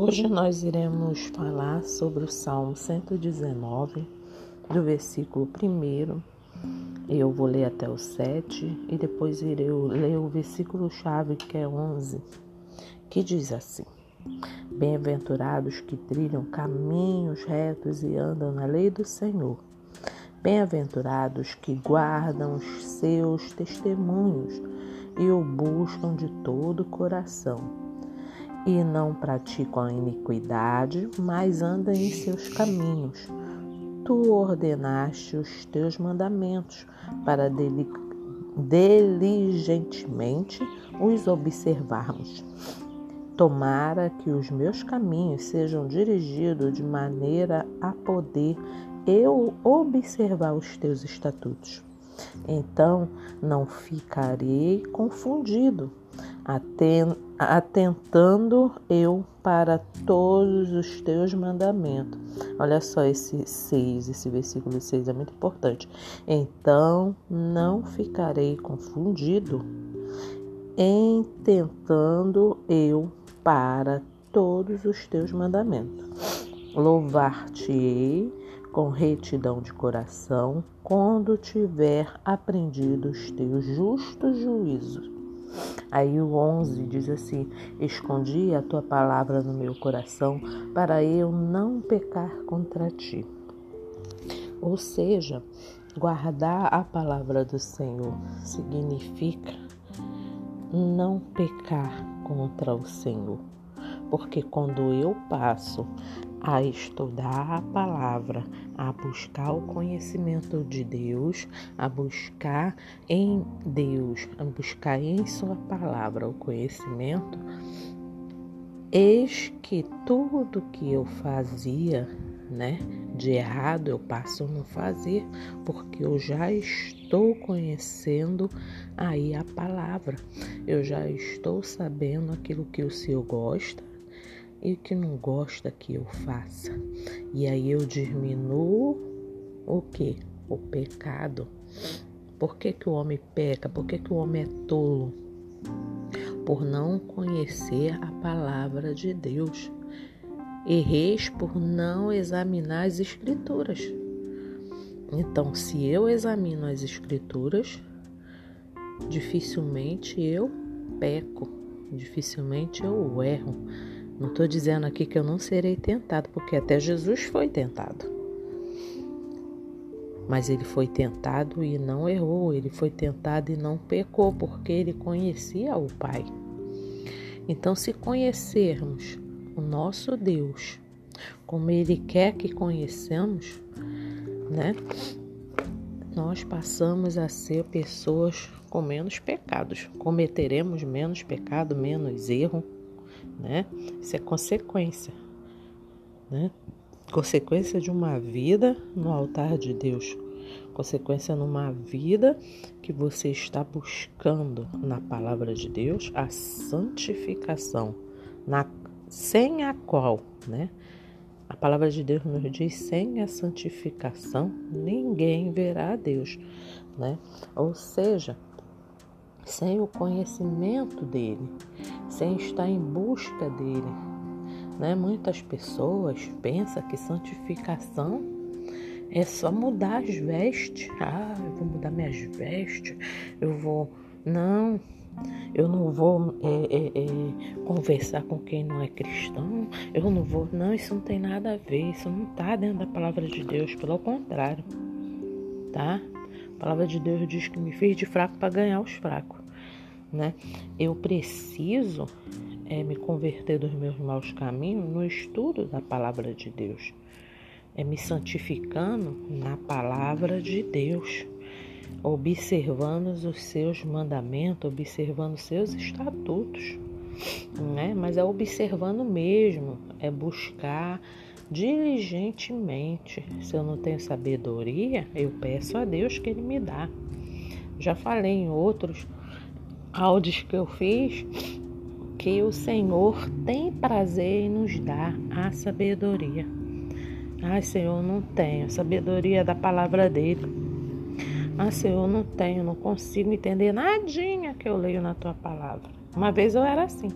Hoje nós iremos falar sobre o Salmo 119, do versículo 1. Eu vou ler até o 7 e depois irei ler o versículo chave que é 11, que diz assim: Bem-aventurados que trilham caminhos retos e andam na lei do Senhor. Bem-aventurados que guardam os seus testemunhos e o buscam de todo o coração e não praticam a iniquidade, mas andam em seus caminhos. Tu ordenaste os teus mandamentos para diligentemente os observarmos. Tomara que os meus caminhos sejam dirigidos de maneira a poder eu observar os teus estatutos. Então não ficarei confundido atentando eu para todos os teus mandamentos. Olha só esse 6, esse versículo 6 é muito importante. Então não ficarei confundido, em tentando eu para todos os teus mandamentos. Louvar-te-ei com retidão de coração quando tiver aprendido os teus justos juízos Aí o 11 diz assim: Escondi a tua palavra no meu coração para eu não pecar contra ti. Ou seja, guardar a palavra do Senhor significa não pecar contra o Senhor. Porque quando eu passo a estudar a palavra, a buscar o conhecimento de Deus, a buscar em Deus, a buscar em Sua palavra o conhecimento, eis que tudo que eu fazia, né, de errado eu passo a não fazer, porque eu já estou conhecendo aí a palavra, eu já estou sabendo aquilo que o Senhor gosta e que não gosta que eu faça. E aí eu diminuo o que? O pecado. Por que, que o homem peca? Por que, que o homem é tolo? Por não conhecer a palavra de Deus. Erreis por não examinar as escrituras. Então, se eu examino as escrituras, dificilmente eu peco, dificilmente eu erro não estou dizendo aqui que eu não serei tentado, porque até Jesus foi tentado. Mas ele foi tentado e não errou, ele foi tentado e não pecou, porque ele conhecia o Pai. Então, se conhecermos o nosso Deus como ele quer que conheçamos, né? Nós passamos a ser pessoas com menos pecados, cometeremos menos pecado, menos erro né? Isso é consequência, né? Consequência de uma vida no altar de Deus, consequência numa vida que você está buscando na palavra de Deus a santificação, na, sem a qual, né? A palavra de Deus nos diz: sem a santificação, ninguém verá a Deus, né? Ou seja, sem o conhecimento dele, sem estar em busca dele. Né? Muitas pessoas pensam que santificação é só mudar as vestes. Ah, eu vou mudar minhas vestes, eu vou. Não, eu não vou é, é, é, conversar com quem não é cristão, eu não vou. Não, isso não tem nada a ver, isso não está dentro da palavra de Deus, pelo contrário, tá? A palavra de Deus diz que me fez de fraco para ganhar os fracos, né? Eu preciso é, me converter dos meus maus caminhos no estudo da palavra de Deus, é me santificando na palavra de Deus, observando os seus mandamentos, observando os seus estatutos, né? Mas é observando mesmo, é buscar diligentemente. Se eu não tenho sabedoria, eu peço a Deus que Ele me dá. Já falei em outros áudios que eu fiz que o Senhor tem prazer em nos dar a sabedoria. Ai, Senhor, não tenho sabedoria da palavra dele. Ah, Senhor, não tenho, não consigo entender nadinha que eu leio na tua palavra. Uma vez eu era assim.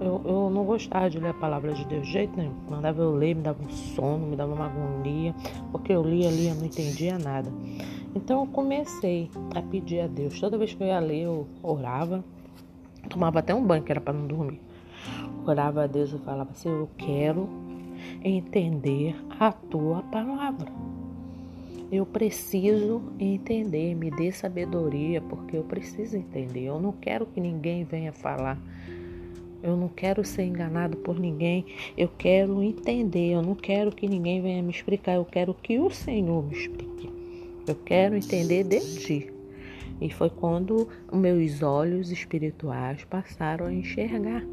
eu, eu não gostava de ler a palavra de Deus de jeito nenhum. Mandava eu ler, me dava um sono, me dava uma agonia, porque eu lia, lia, não entendia nada. Então eu comecei a pedir a Deus. Toda vez que eu ia ler, eu orava, tomava até um banho que era para não dormir. Orava a Deus e falava assim: Eu quero entender a tua palavra. Eu preciso entender, me dê sabedoria, porque eu preciso entender. Eu não quero que ninguém venha falar. Eu não quero ser enganado por ninguém. Eu quero entender. Eu não quero que ninguém venha me explicar. Eu quero que o Senhor me explique. Eu quero entender de ti. E foi quando meus olhos espirituais passaram a enxergar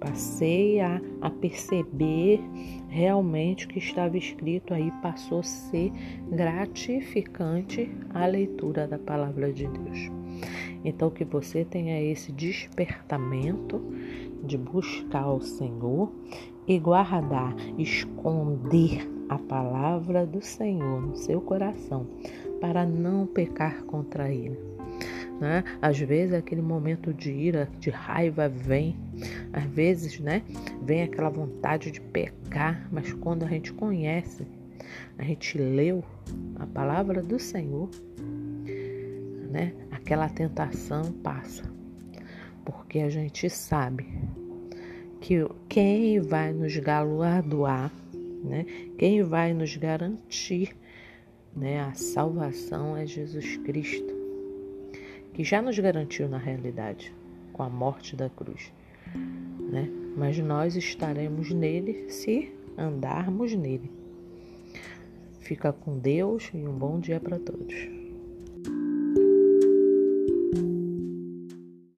passei a, a perceber realmente o que estava escrito aí, passou a ser gratificante a leitura da palavra de Deus. Então, que você tenha esse despertamento de buscar o Senhor e guardar, esconder a palavra do Senhor no seu coração, para não pecar contra Ele né? Às vezes aquele momento de ira, de raiva vem, às vezes, né? Vem aquela vontade de pecar, mas quando a gente conhece, a gente leu a palavra do Senhor, né? Aquela tentação passa, porque a gente sabe que quem vai nos galardoar, né? Quem vai nos garantir, né? A salvação é Jesus Cristo que já nos garantiu na realidade com a morte da cruz, né? Mas nós estaremos nele se andarmos nele. Fica com Deus e um bom dia para todos.